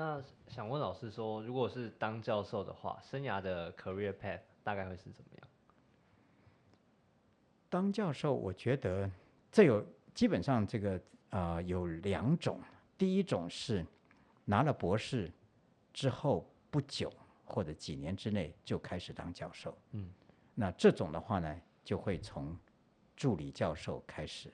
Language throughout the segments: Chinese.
那想问老师说，如果是当教授的话，生涯的 career path 大概会是怎么样？当教授，我觉得这有基本上这个呃有两种，第一种是拿了博士之后不久或者几年之内就开始当教授，嗯，那这种的话呢，就会从助理教授开始。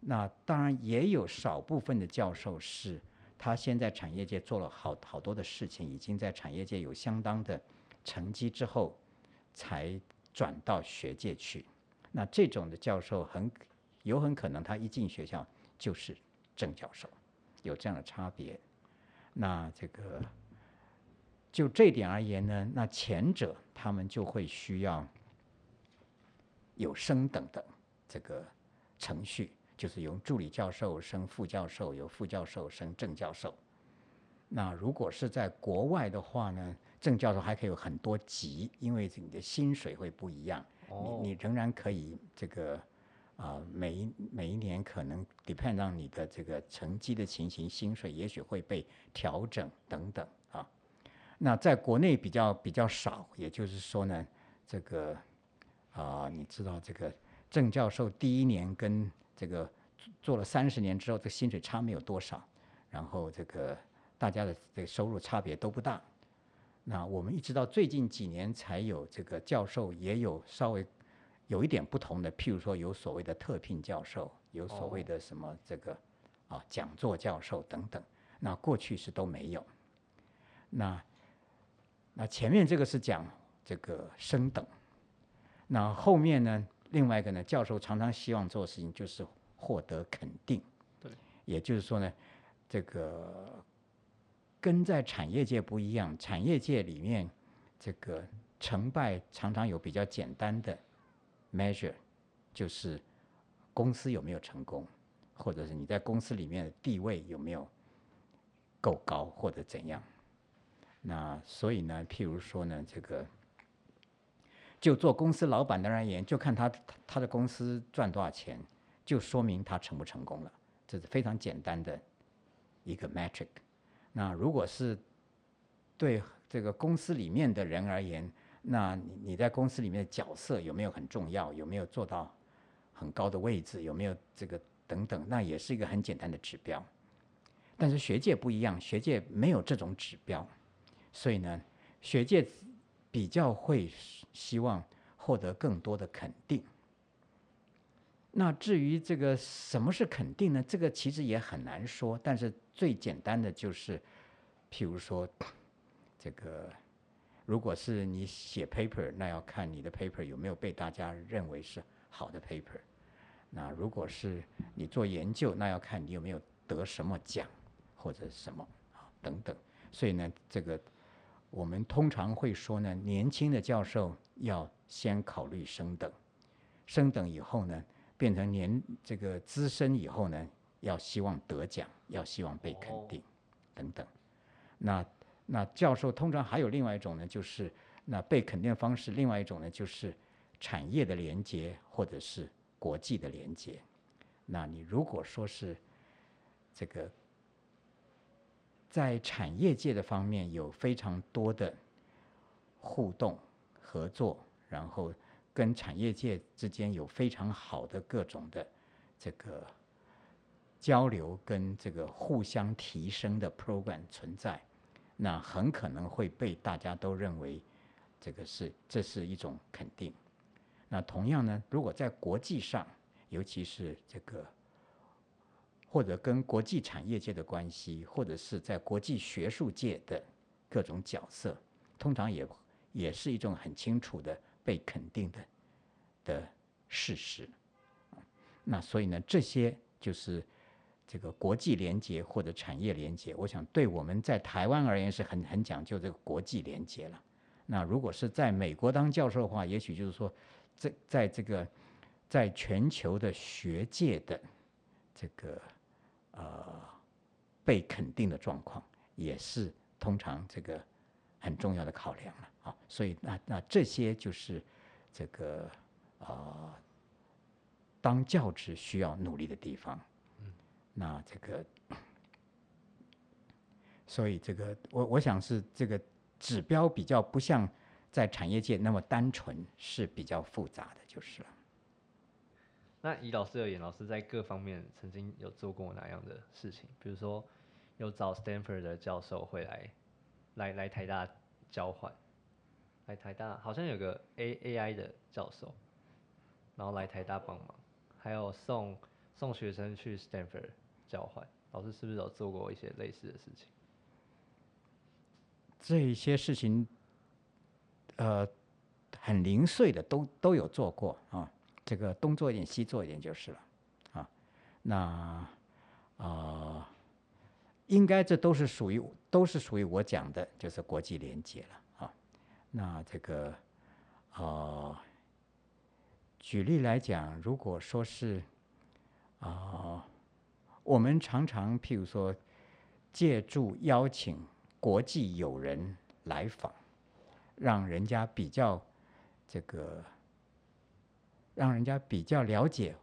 那当然也有少部分的教授是，他先在产业界做了好好多的事情，已经在产业界有相当的成绩之后，才转到学界去。那这种的教授很有很可能他一进学校就是正教授，有这样的差别。那这个就这点而言呢，那前者他们就会需要有升等的这个程序，就是由助理教授升副教授，由副教授升正教授。那如果是在国外的话呢，正教授还可以有很多级，因为你的薪水会不一样。你你仍然可以这个啊，每一每一年可能 depend on 你的这个成绩的情形，薪水也许会被调整等等啊。那在国内比较比较少，也就是说呢，这个啊，你知道这个正教授第一年跟这个做了三十年之后，这薪水差没有多少，然后这个大家的这个收入差别都不大。那我们一直到最近几年才有这个教授也有稍微有一点不同的，譬如说有所谓的特聘教授，有所谓的什么这个啊讲座教授等等。那过去是都没有。那那前面这个是讲这个升等，那后面呢，另外一个呢，教授常常希望做的事情就是获得肯定。对，也就是说呢，这个。跟在产业界不一样，产业界里面这个成败常常有比较简单的 measure，就是公司有没有成功，或者是你在公司里面的地位有没有够高或者怎样。那所以呢，譬如说呢，这个就做公司老板的而言，就看他他的公司赚多少钱，就说明他成不成功了。这是非常简单的一个 metric。那如果是对这个公司里面的人而言，那你在公司里面的角色有没有很重要？有没有做到很高的位置？有没有这个等等？那也是一个很简单的指标。但是学界不一样，学界没有这种指标，所以呢，学界比较会希望获得更多的肯定。那至于这个什么是肯定呢？这个其实也很难说。但是最简单的就是，譬如说，这个如果是你写 paper，那要看你的 paper 有没有被大家认为是好的 paper。那如果是你做研究，那要看你有没有得什么奖或者什么啊等等。所以呢，这个我们通常会说呢，年轻的教授要先考虑升等，升等以后呢。变成年这个资深以后呢，要希望得奖，要希望被肯定，等等。那那教授通常还有另外一种呢，就是那被肯定的方式。另外一种呢，就是产业的连接或者是国际的连接。那你如果说是这个在产业界的方面有非常多的互动合作，然后。跟产业界之间有非常好的各种的这个交流，跟这个互相提升的 program 存在，那很可能会被大家都认为这个是这是一种肯定。那同样呢，如果在国际上，尤其是这个或者跟国际产业界的关系，或者是在国际学术界的各种角色，通常也也是一种很清楚的。被肯定的的事实，那所以呢，这些就是这个国际连接或者产业连接。我想对我们在台湾而言是很很讲究这个国际连接了。那如果是在美国当教授的话，也许就是说，在在这个在全球的学界的这个呃被肯定的状况，也是通常这个很重要的考量了。啊，所以那那这些就是这个啊，当教职需要努力的地方。嗯，那这个，所以这个我我想是这个指标比较不像在产业界那么单纯，是比较复杂的，就是了。那以老师而言，老师在各方面曾经有做过哪样的事情？比如说有找 Stanford 的教授会来来来台大交换，来台大好像有个 A A I 的教授，然后来台大帮忙，还有送送学生去 Stanford 交换，老师是不是有做过一些类似的事情？这一些事情，呃，很零碎的都都有做过啊。这个东做一点，西做一点就是了，啊，那啊，应该这都是属于都是属于我讲的，就是国际连接了啊。那这个啊，举例来讲，如果说是啊，我们常常譬如说借助邀请国际友人来访，让人家比较这个。让人家比较了解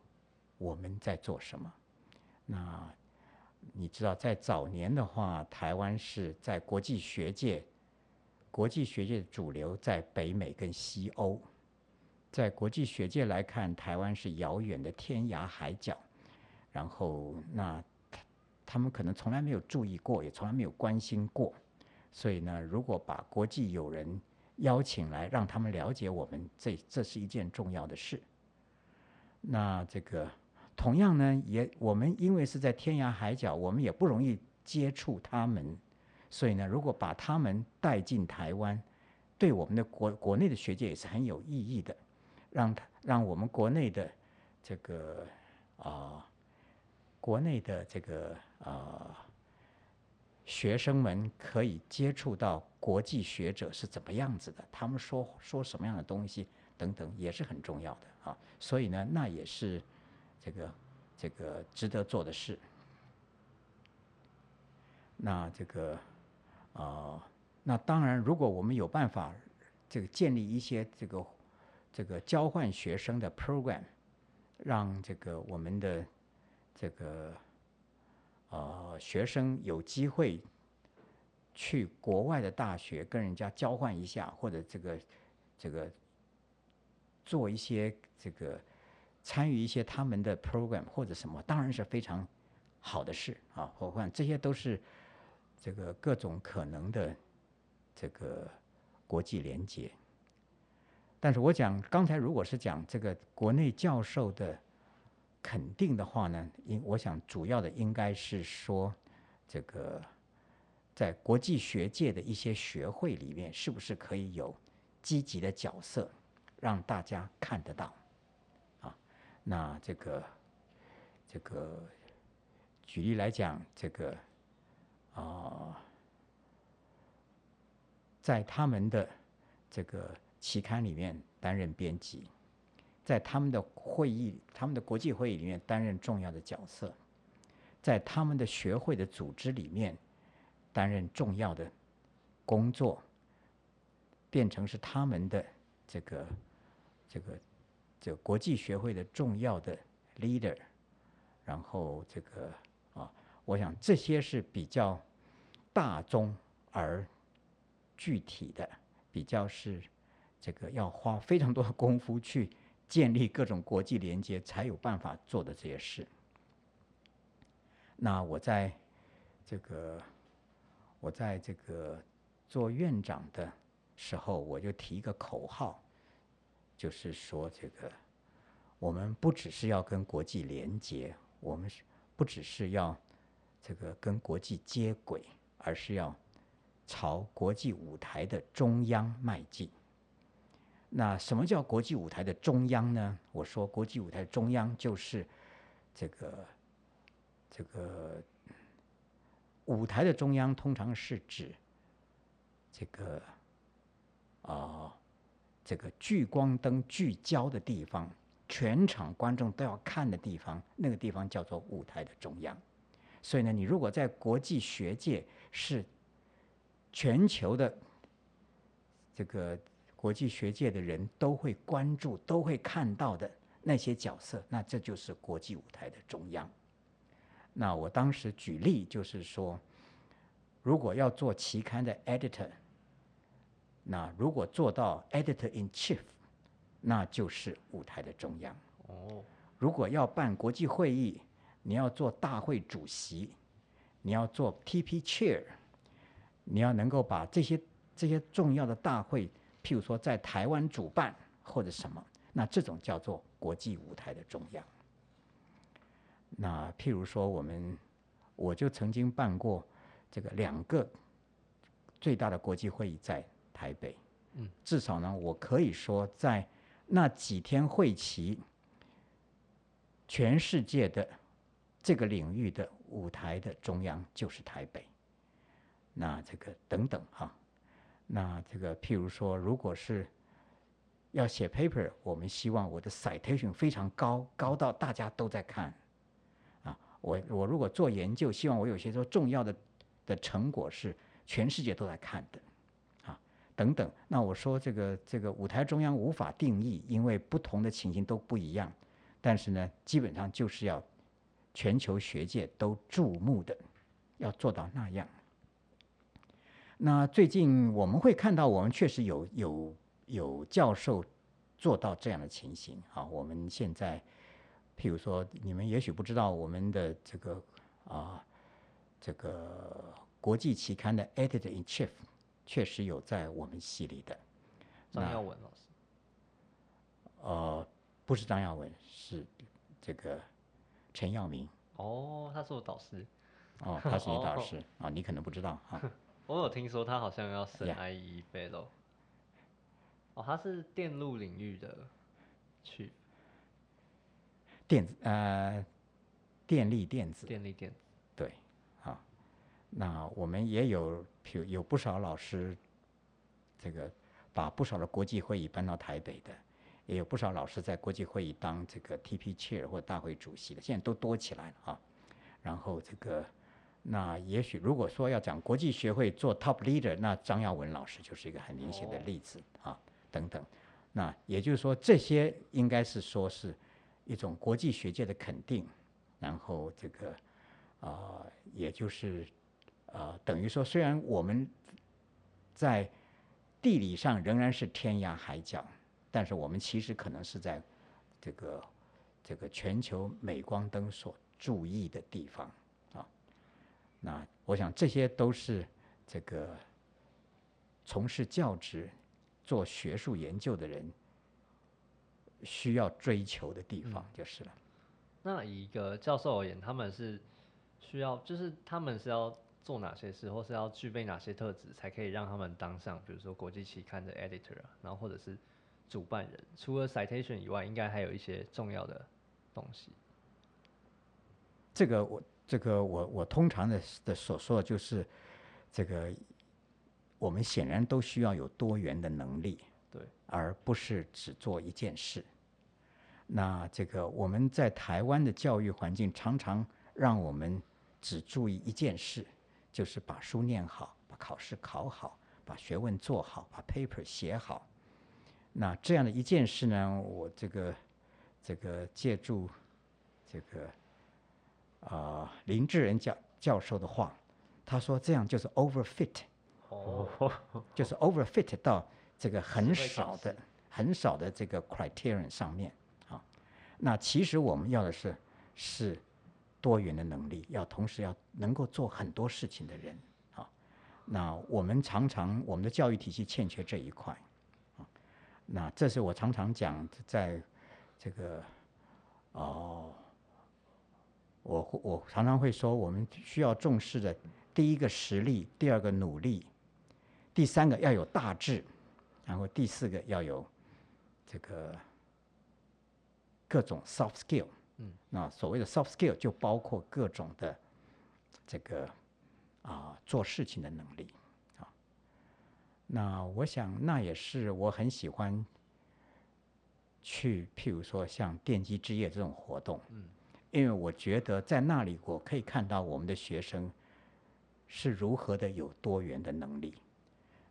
我们在做什么。那你知道，在早年的话，台湾是在国际学界，国际学界的主流在北美跟西欧。在国际学界来看，台湾是遥远的天涯海角。然后，那他他们可能从来没有注意过，也从来没有关心过。所以呢，如果把国际友人邀请来，让他们了解我们，这这是一件重要的事。那这个同样呢，也我们因为是在天涯海角，我们也不容易接触他们，所以呢，如果把他们带进台湾，对我们的国国内的学界也是很有意义的，让他让我们国内的这个啊，国内的这个啊学生们可以接触到国际学者是怎么样子的，他们说说什么样的东西等等，也是很重要的。啊，所以呢，那也是这个这个值得做的事。那这个啊，那当然，如果我们有办法这个建立一些这个这个交换学生的 program，让这个我们的这个呃学生有机会去国外的大学跟人家交换一下，或者这个这个。做一些这个参与一些他们的 program 或者什么，当然是非常好的事啊。何况这些都是这个各种可能的这个国际连接。但是我讲刚才如果是讲这个国内教授的肯定的话呢，应我想主要的应该是说这个在国际学界的一些学会里面，是不是可以有积极的角色？让大家看得到，啊，那这个这个举例来讲，这个啊，在他们的这个期刊里面担任编辑，在他们的会议、他们的国际会议里面担任重要的角色，在他们的学会的组织里面担任重要的工作，变成是他们的这个。这个这个国际学会的重要的 leader，然后这个啊，我想这些是比较大宗而具体的，比较是这个要花非常多的功夫去建立各种国际连接才有办法做的这些事。那我在这个我在这个做院长的时候，我就提一个口号。就是说，这个我们不只是要跟国际连接，我们是不只是要这个跟国际接轨，而是要朝国际舞台的中央迈进。那什么叫国际舞台的中央呢？我说，国际舞台中央就是这个这个舞台的中央，通常是指这个啊。这个聚光灯聚焦的地方，全场观众都要看的地方，那个地方叫做舞台的中央。所以呢，你如果在国际学界是全球的这个国际学界的人都会关注、都会看到的那些角色，那这就是国际舞台的中央。那我当时举例就是说，如果要做期刊的 editor，那如果做到 editor in chief，那就是舞台的中央。哦，如果要办国际会议，你要做大会主席，你要做 TP chair，你要能够把这些这些重要的大会，譬如说在台湾主办或者什么，那这种叫做国际舞台的中央。那譬如说我们，我就曾经办过这个两个最大的国际会议在台北，嗯，至少呢，我可以说在那几天会期，全世界的这个领域的舞台的中央就是台北。那这个等等哈，那这个譬如说，如果是要写 paper，我们希望我的 citation 非常高，高到大家都在看。啊，我我如果做研究，希望我有些说重要的的成果是全世界都在看的。等等。那我说这个这个舞台中央无法定义，因为不同的情形都不一样。但是呢，基本上就是要全球学界都注目的，要做到那样。那最近我们会看到，我们确实有有有教授做到这样的情形。啊，我们现在，譬如说，你们也许不知道，我们的这个啊，这个国际期刊的 editor in chief 确实有在我们系里的。张耀文老师。呃，不是张耀文，是这个陈耀明。哦，他是我导师，哦，他是你导哦师啊，你可能不知道啊。我有听说他好像要升 Yeah IE Fellow。哦，他是电路领域的去电子呃，电力电子电力电子。那我们也有，譬如有不少老师，这个把不少的国际会议搬到台北的，也有不少老师在国际会议当这个 TP chair 或大会主席的，现在都多起来了啊。然后这个，那也许如果说要讲国际学会做 top leader，那张耀文老师就是一个很明显的哦例子啊，等等。那也就是说，这些应该是说是一种国际学界的肯定，然后这个啊、也就是呃，等于说，虽然我们在地理上仍然是天涯海角，但是我们其实可能是在这个这个全球镁光灯所注意的地方啊。那我想这些都是这个从事教职、做学术研究的人需要追求的地方，就是了。那以一个教授而言，他们是需要，就是他们是要做哪些事，或是要具备哪些特质，才可以让他们当上，比如说国际期刊的 editor 啊，然后或者是主办人。除了 citation 以外，应该还有一些重要的东西。这个我这个我我通常的的所说的就是，这个我们显然都需要有多元的能力，对，而不是只做一件事。那这个我们在台湾的教育环境常常让我们只注意一件事，就是把书念好，把考试考好，把学问做好，把 paper 写好。那这样的一件事呢，我这个这个借助这个啊、林志仁教教授的话，他说这样就是 overfit，哦，就是 overfit 到这个很少的、很少的这个 criterion 上面啊。那其实我们要的是是多元的能力，要同时要能够做很多事情的人啊。那我们常常我们的教育体系欠缺这一块啊。那这是我常常讲，在这个哦。我我常常会说，我们需要重视的第一个实力，第二个努力，第三个要有大志，然后第四个要有这个各种 soft skill。嗯，那所谓的 soft skill 就包括各种的这个啊做事情的能力啊。那我想那也是我很喜欢去，譬如说像奠基之夜这种活动。嗯。因为我觉得在那里我可以看到我们的学生是如何的有多元的能力，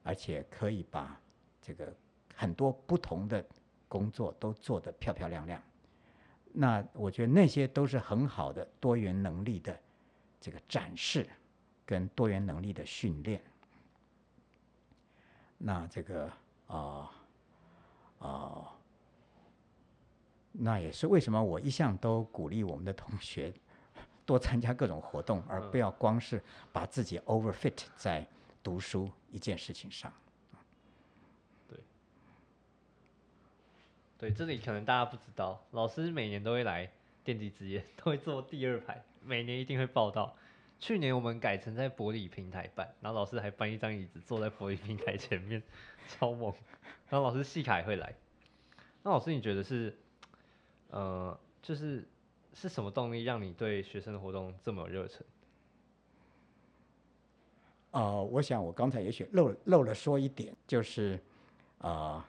而且可以把这个很多不同的工作都做得漂漂亮亮。那我觉得那些都是很好的多元能力的这个展示，跟多元能力的训练。那这个啊啊，那也是为什么我一向都鼓励我们的同学多参加各种活动，而不要光是把自己 overfit 在读书一件事情上。对，这里可能大家不知道，老师每年都会来电机之夜，都会坐第二排，每年一定会报道。去年我们改成在玻璃平台办，然后老师还搬一张椅子坐在玻璃平台前面，超猛。然后老师细卡也会来。那老师你觉得是，呃，就是是什么动力让你对学生的活动这么有热忱？呃，我想我刚才也许漏漏了说一点，就是啊。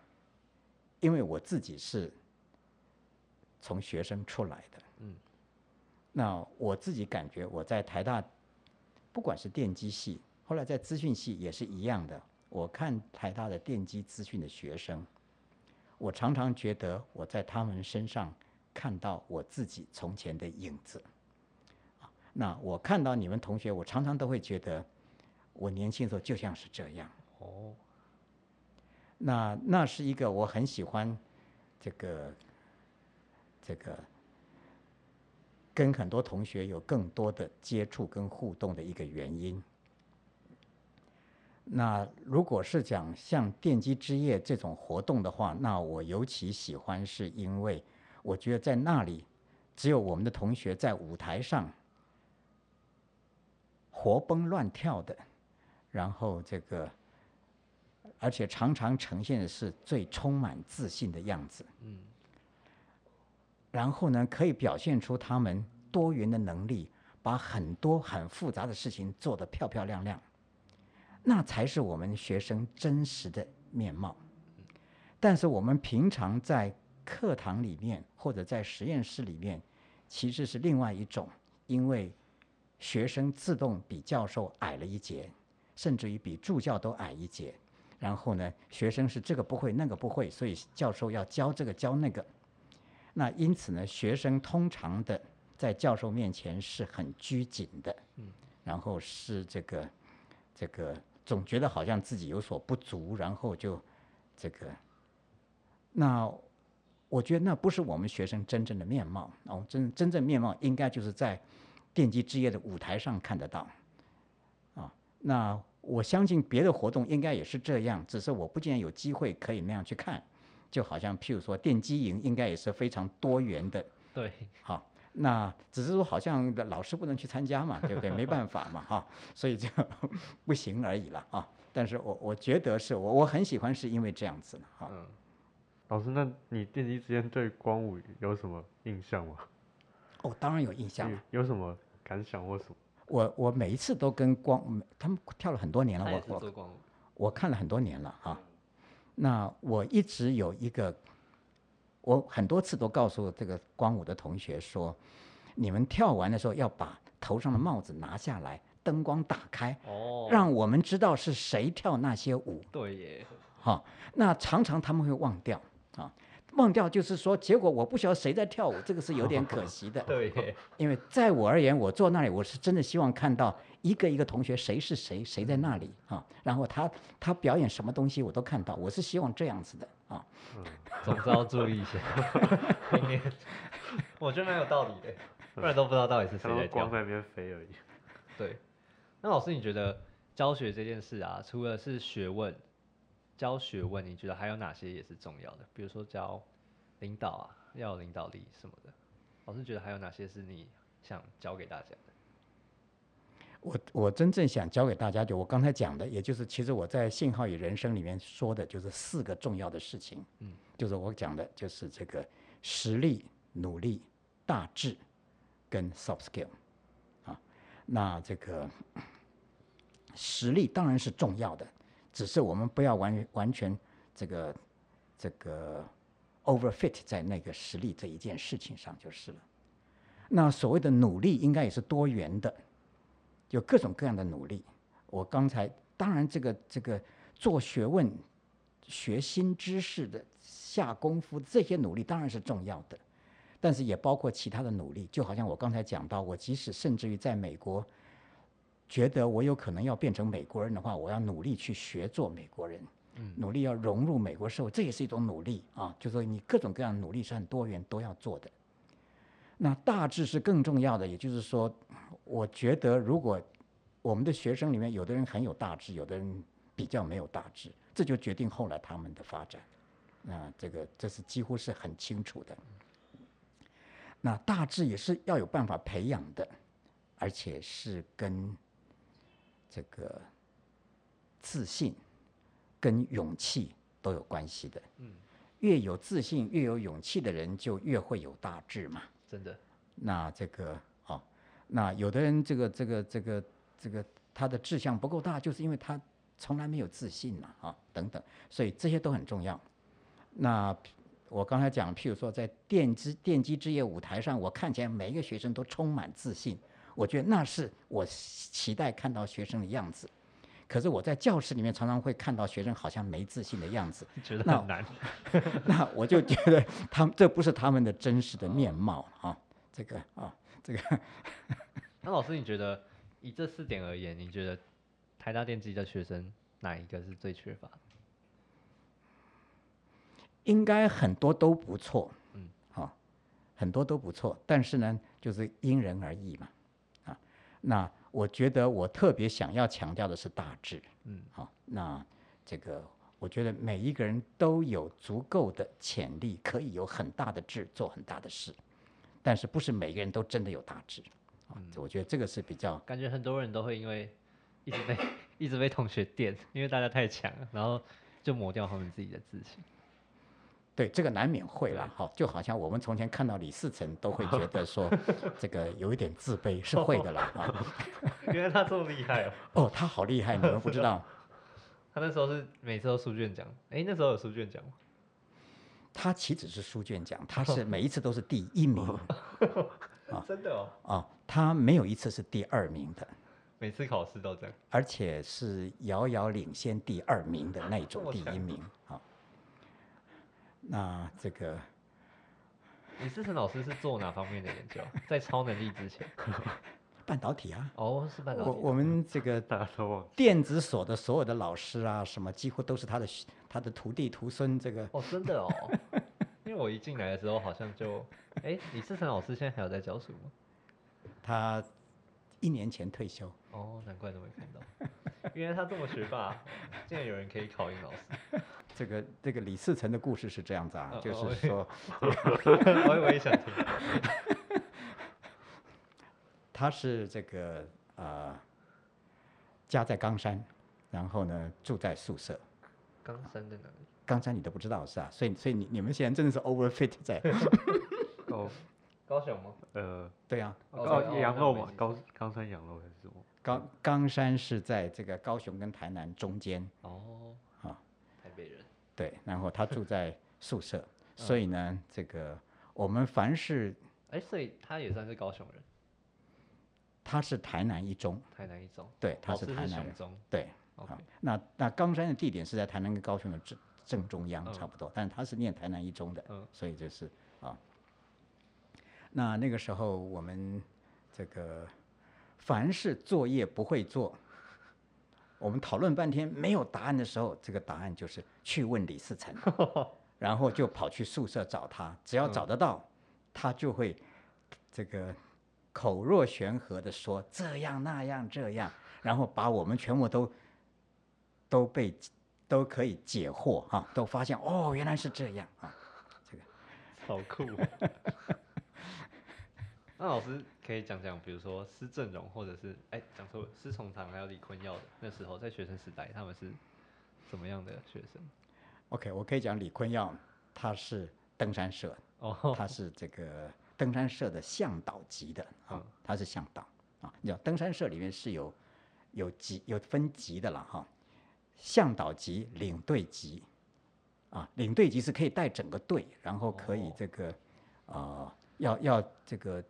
因为我自己是从学生出来的，嗯，那我自己感觉我在台大，不管是电机系，后来在资讯系也是一样的。我看台大的电机资讯的学生，我常常觉得我在他们身上看到我自己从前的影子。那我看到你们同学，我常常都会觉得我年轻的时候就像是这样。哦。那那是一个我很喜欢，这个，这个，跟很多同学有更多的接触跟互动的一个原因。那如果是讲像电机之夜这种活动的话，那我尤其喜欢，是因为我觉得在那里，只有我们的同学在舞台上活蹦乱跳的，然后这个。而且常常呈现的是最充满自信的样子。嗯。然后呢，可以表现出他们多元的能力，把很多很复杂的事情做得漂漂亮亮。那才是我们学生真实的面貌。但是我们平常在课堂里面或者在实验室里面，其实是另外一种，因为学生自动比教授矮了一截，甚至于比助教都矮一截。然后呢，学生是这个不会那个不会，所以教授要教这个教那个。那因此呢，学生通常的在教授面前是很拘谨的，嗯，然后是这个这个总觉得好像自己有所不足，然后就这个。那我觉得那不是我们学生真正的面貌哦，真真正面貌应该就是在电机之夜的舞台上看得到，啊，那。我相信别的活动应该也是这样，只是我不见有机会可以那样去看。就好像譬如说电机营，应该也是非常多元的。对，好，那只是说好像老师不能去参加嘛，对不对？没办法嘛，哈，所以就 不行而已了啊。但是我我觉得是我我很喜欢，是因为这样子哈。嗯，老师，那你电机之间对光武有什么印象吗？哦，当然有印象。有什么感想或什么？我我每一次都跟光他们跳了很多年了，我我我看了很多年了哈。那我一直有一个，我很多次都告诉这个光武的同学说，你们跳完的时候要把头上的帽子拿下来，灯光打开，哦，让我们知道是谁跳那些舞。对耶。哈，那常常他们会忘掉啊。忘掉就是说，结果我不晓得谁在跳舞，这个是有点可惜的。对，因为在我而言，我坐那里，我是真的希望看到一个一个同学谁是谁，谁在那里啊，然后他他表演什么东西我都看到，我是希望这样子的啊。嗯，总之要注意一下。我觉得蛮有道理的，不然都不知道到底是谁在跳。光在那边飞而已。对，那老师你觉得教学这件事啊，除了是学问？教学问，你觉得还有哪些也是重要的？比如说教领导啊，要有领导力什么的。老师觉得还有哪些是你想教给大家的？我我真正想教给大家，就我刚才讲的，也就是其实我在《信号与人生》里面说的，就是四个重要的事情。嗯，就是我讲的，就是这个实力、努力、大志跟 soft skill。啊，那这个实力当然是重要的。只是我们不要完完全这个这个 overfit 在那个实力这一件事情上就是了。那所谓的努力应该也是多元的，有各种各样的努力。我刚才当然这个这个做学问、学新知识的下功夫这些努力当然是重要的，但是也包括其他的努力。就好像我刚才讲到，我即使甚至于在美国。觉得我有可能要变成美国人的话，我要努力去学做美国人，嗯努力要融入美国社会，这也是一种努力啊。就说你各种各样的努力是很多元都要做的。那大致是更重要的，也就是说，我觉得如果我们的学生里面有的人很有大志，有的人比较没有大志，这就决定后来他们的发展。那这个这是几乎是很清楚的。那大致也是要有办法培养的，而且是跟这个自信、跟勇气都有关系的。嗯，越有自信、越有勇气的人，就越会有大志嘛。真的，那这个哦，那有的人这个这个这个这个他的志向不够大，就是因为他从来没有自信嘛啊等等，所以这些都很重要。那我刚才讲，譬如说在电机电机之夜舞台上，我看起来每一个学生都充满自信，我觉得那是我期待看到学生的样子。可是我在教室里面常常会看到学生好像没自信的样子，觉得那很难。那我就觉得他们这不是他们的真实的面貌啊，这个啊，这个 那老师，你觉得以这四点而言，你觉得台大电机的学生哪一个是最缺乏？应该很多都不错，嗯嗯，好、很多都不错，但是呢，就是因人而异嘛，啊，那我觉得我特别想要强调的是大志，嗯，好、那这个我觉得每一个人都有足够的潜力，可以有很大的志，做很大的事，但是不是每个人都真的有大志，我觉得这个是比较感觉很多人都会因为一直被 一直被同学电，因为大家太强了，然后就磨掉他们自己的自信。对，这个难免会啦，好，就好像我们从前看到李四成都会觉得说，这个有一点自卑，是会的啦，啊，原来他这么厉害哦！哦，他好厉害，你们不知道，他那时候是每次都书卷奖，哎、那时候有书卷奖吗？他岂止是书卷奖，他是每一次都是第一名啊真的哦，啊，他没有一次是第二名的，每次考试都这样。而且是遥遥领先第二名的那种第一名啊。那这个李思成老师是做哪方面的研究？在超能力之前，半导体啊，哦，是半导体。我我们这个 大家都忘记。电子所的所有的老师啊，什么几乎都是他的他的徒弟徒孙，这个哦，真的哦，因为我一进来的时候好像就，哎、李思成老师现在还有在教书吗？他一年前退休。哦，难怪都没看到，原来他这么学霸，竟然有人可以考英老师。这个这个李四成的故事是这样子啊，就是说我 我也想听。他是这个呃家在冈山，然后呢住在宿舍。冈山在哪里？冈山你都不知道是啊，所以所以你你们现在真的是 overfit 在 高，高雄吗？呃，对啊，哦羊肉嘛高冈山羊肉还是什么？冈冈山是在这个高雄跟台南中间，哦，啊。台北人。对，然后他住在宿舍，所以呢，这个我们凡是哎、所以他也算是高雄人，他是台南一中，台南一中。对，他是台南中。对那那冈山的地点是在台南跟高雄的正正中央嗯。差不多，但是他是念台南一中的，嗯。所以就是啊，那那个时候我们这个凡是作业不会做，我们讨论半天没有答案的时候，这个答案就是去问李四成，然后就跑去宿舍找他，只要找得到，他就会这个口若悬河的说这样那样这样，然后把我们全部都都被都可以解惑哈、都发现哦原来是这样啊，这个好酷。那老师可以讲讲，比如说施正荣，或者是哎讲错了，施崇堂还有李坤耀的那时候在学生时代，他们是怎么样的学生？OK，我可以讲李坤耀，他是登山社，哦，他是这个登山社的向导级的啊嗯，他是向导啊。你知道登山社里面是有有级有分级的了哈，向导级、领队级啊，领队级是可以带整个队，然后可以哦这个呃要要这个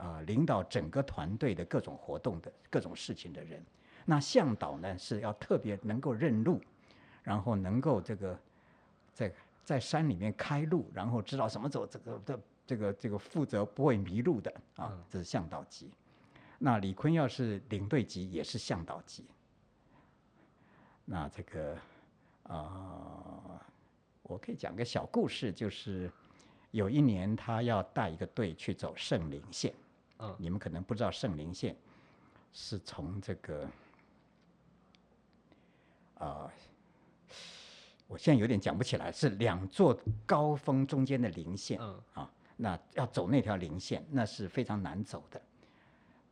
呃领导整个团队的各种活动的各种事情的人。那向导呢是要特别能够认路，然后能够这个在在山里面开路，然后知道什么走这个的这个这个负责不会迷路的啊嗯，这是向导级。那李坤要是领队级，也是向导级。那这个呃，我可以讲个小故事，就是有一年他要带一个队去走圣灵线，嗯你们可能不知道圣灵线是从这个啊、我现在有点讲不起来，是两座高峰中间的零线。嗯啊，那要走那条零线，那是非常难走的。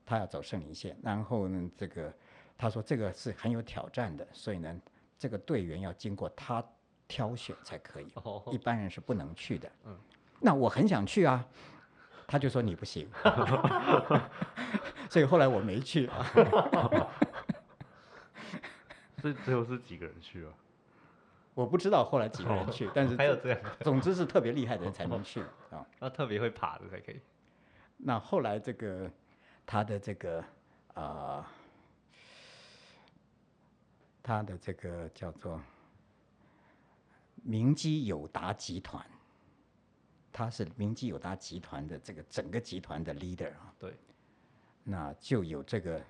他要走圣灵线，然后呢，这个他说这个是很有挑战的，所以呢，这个队员要经过他挑选才可以，哦一般人是不能去的。嗯，那我很想去啊，他就说你不行，所以后来我没去。所以最后是几个人去啊？我不知道后来几个人去，但是这还有这样，总之是特别厉害的人才能去啊。要特别会爬的才可以。那后来这个他的这个啊、呃他的这个叫做明基友达集团，他是明基友达集团的这个整个集团的 leader 啊。对，那就有这个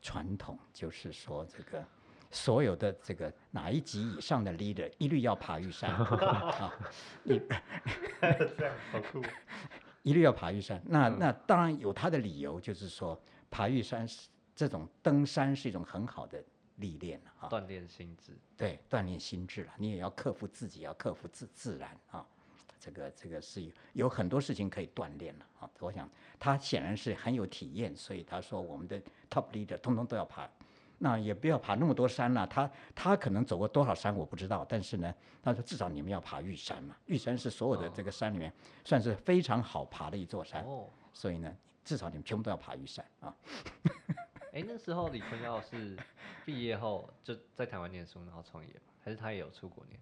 传统，就是说这个所有的这个哪一级以上的 leader 一律要爬玉山 啊，你这样好酷。一律要爬玉山。那嗯那当然有他的理由，就是说爬玉山是这种登山是一种很好的历练啊，锻炼心智。对，锻炼心智了。你也要克服自己，要克服自自然啊。这个这个是有有很多事情可以锻炼了啊。我想他显然是很有体验，所以他说我们的 top leader 通通都要爬。那也不要爬那么多山了，他他可能走过多少山我不知道，但是呢，他说至少你们要爬玉山嘛，玉山是所有的这个山里面算是非常好爬的一座山。哦，所以呢，至少你们全部都要爬玉山啊。哎、那时候李坤耀是毕业后就在台湾念书，然后创业吗？还是他也有出国念？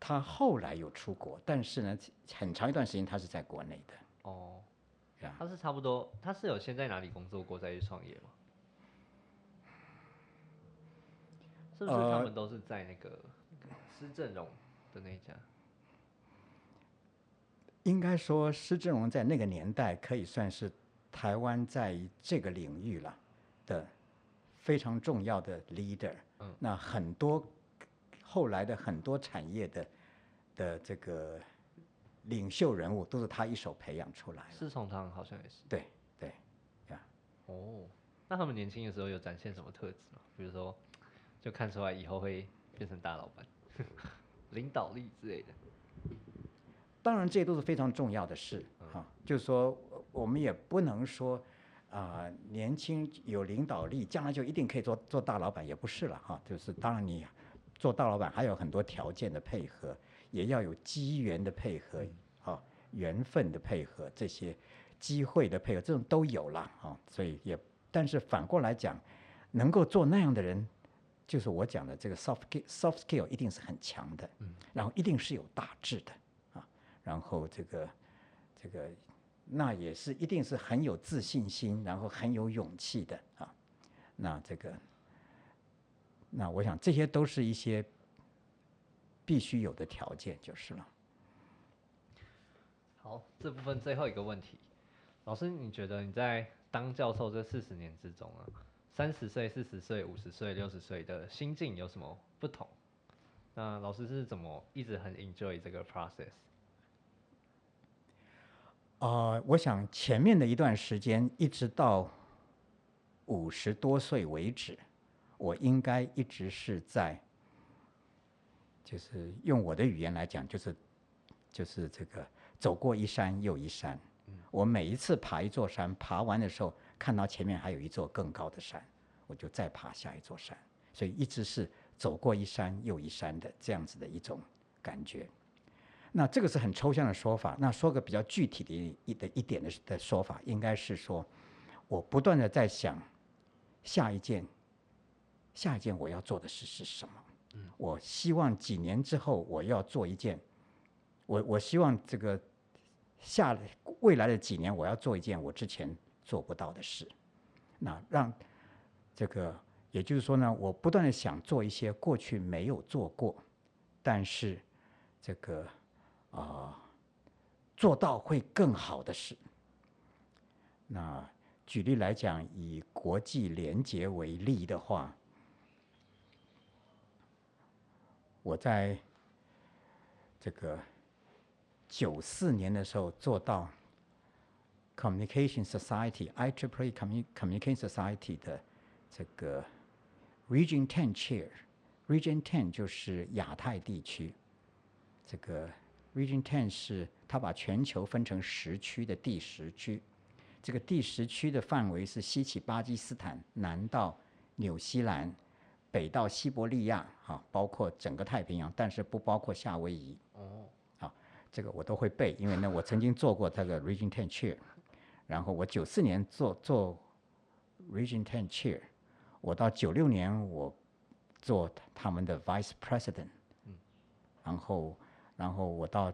他后来有出国，但是呢，很长一段时间他是在国内的。哦，他是差不多，他是有先在哪里工作过再去创业吗？是不是他呃们都是在那个施正荣的那一家？应该说，施正荣在那个年代可以算是台湾在这个领域了的非常重要的 leader。嗯那很多后来的很多产业的的这个领袖人物都是他一手培养出来的。四重堂好像也是。对对呀，哦，那他们年轻的时候有展现什么特质吗？比如说，就看出来以后会变成大老板，领导力之类的。当然，这些都是非常重要的事啊。就是说，呃我们也不能说啊、年轻有领导力，将来就一定可以做做大老板，也不是了哈。就是当然，你做大老板还有很多条件的配合，也要有机缘的配合啊，缘分的配合，这些机会的配合，这种都有了啊。所以也，但是反过来讲，能够做那样的人，就是我讲的这个 soft soft skill 一定是很强的，嗯然后一定是有大志的啊，然后这个这个那也是一定是很有自信心，然后很有勇气的啊，那这个那我想这些都是一些必须有的条件就是了。好，这部分最后一个问题，老师，你觉得你在当教授这四十年之中啊，三十岁、四十岁、五十岁、六十岁的心境有什么不同？那老师是怎么一直很 enjoy 这个 process？呃，我想前面的一段时间，一直到五十多岁为止，我应该一直是在，就是用我的语言来讲，就是就是这个走过一山又一山。我每一次爬一座山，爬完的时候看到前面还有一座更高的山，我就再爬下一座山，所以一直是走过一山又一山的这样子的一种感觉。那这个是很抽象的说法。那说个比较具体的一一的一点的的说法，应该是说，我不断的在想，下一件，下一件我要做的事是什么？我希望几年之后我要做一件，我我希望这个下未来的几年我要做一件我之前做不到的事。那让这个，也就是说呢，我不断的想做一些过去没有做过，但是这个啊、做到会更好的事。那举例来讲，以国际联结为例的话，我在这个九四年的时候做到 Communication Society IEEE Commu Communication Society 的这个 Region Ten Chair。Region Ten 就是亚太地区，这个 Region Ten 是它把全球分成十区的第十区。这个第十区的范围是西起巴基斯坦，南到纽西兰，北到西伯利亚，哈，包括整个太平洋，但是不包括夏威夷。哦，好，这个我都会背，因为呢，我曾经做过这个 Region Ten Chair，然后我九四年做做 Region Ten Chair，我到九六年我做他们的 Vice President，嗯然后然后我到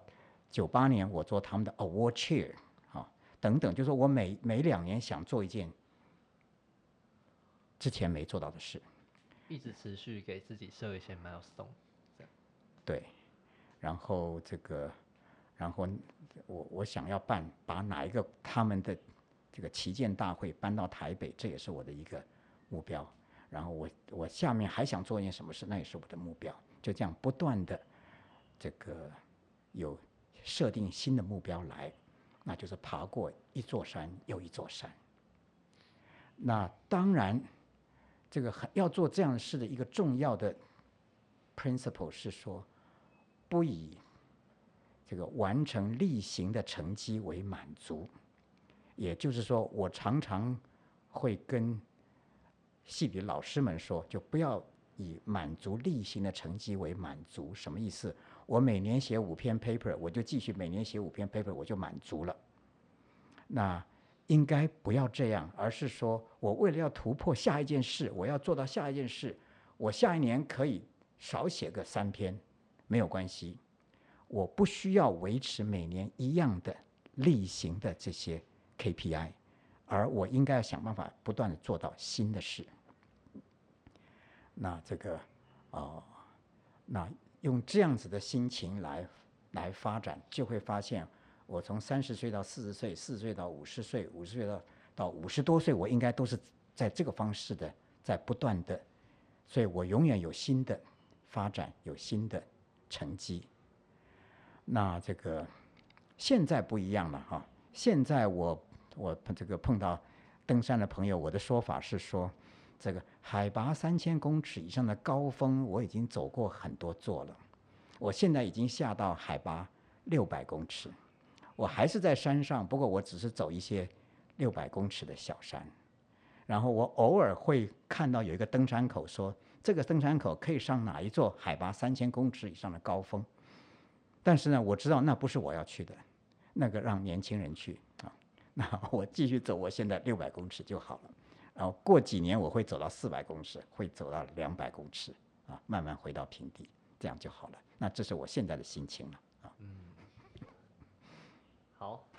九八年我做他们的 Award Chair 啊。等等，就是我每每两年想做一件之前没做到的事，一直持续给自己设一些 milestone，对，然后这个，然后我我想要办把哪一个他们的这个旗舰大会搬到台北，这也是我的一个目标。然后我我下面还想做一件什么事，那也是我的目标。就这样不断的这个有设定新的目标来。那就是爬过一座山又一座山。那当然，这个很要做这样的事的一个重要的 principle 是说，不以这个完成例行的成绩为满足。也就是说，我常常会跟系里老师们说，就不要以满足例行的成绩为满足。什么意思？我每年写五篇 paper，我就继续每年写五篇 paper，我就满足了。那应该不要这样，而是说我为了要突破下一件事，我要做到下一件事，我下一年可以少写个三篇，没有关系。我不需要维持每年一样的例行的这些 KPI，而我应该要想办法不断的做到新的事。那这个，哦，那用这样子的心情来来发展，就会发现。我从三十岁到四十岁，四十岁到五十岁，五十岁到到五十多岁，我应该都是在这个方式的，在不断的，所以我永远有新的发展，有新的成绩。那这个现在不一样了哈，现在我我这个碰到登山的朋友，我的说法是说，这个海拔三千公尺以上的高峰我已经走过很多座了，我现在已经下到海拔六百公尺。我还是在山上，不过我只是走一些六百公尺的小山，然后我偶尔会看到有一个登山口，说这个登山口可以上哪一座海拔三千公尺以上的高峰，但是呢，我知道那不是我要去的，那个让年轻人去。啊，那我继续走我现在六百公尺就好了，然后过几年我会走到四百公尺，会走到两百公尺啊，慢慢回到平地，这样就好了。那这是我现在的心情了啊。好。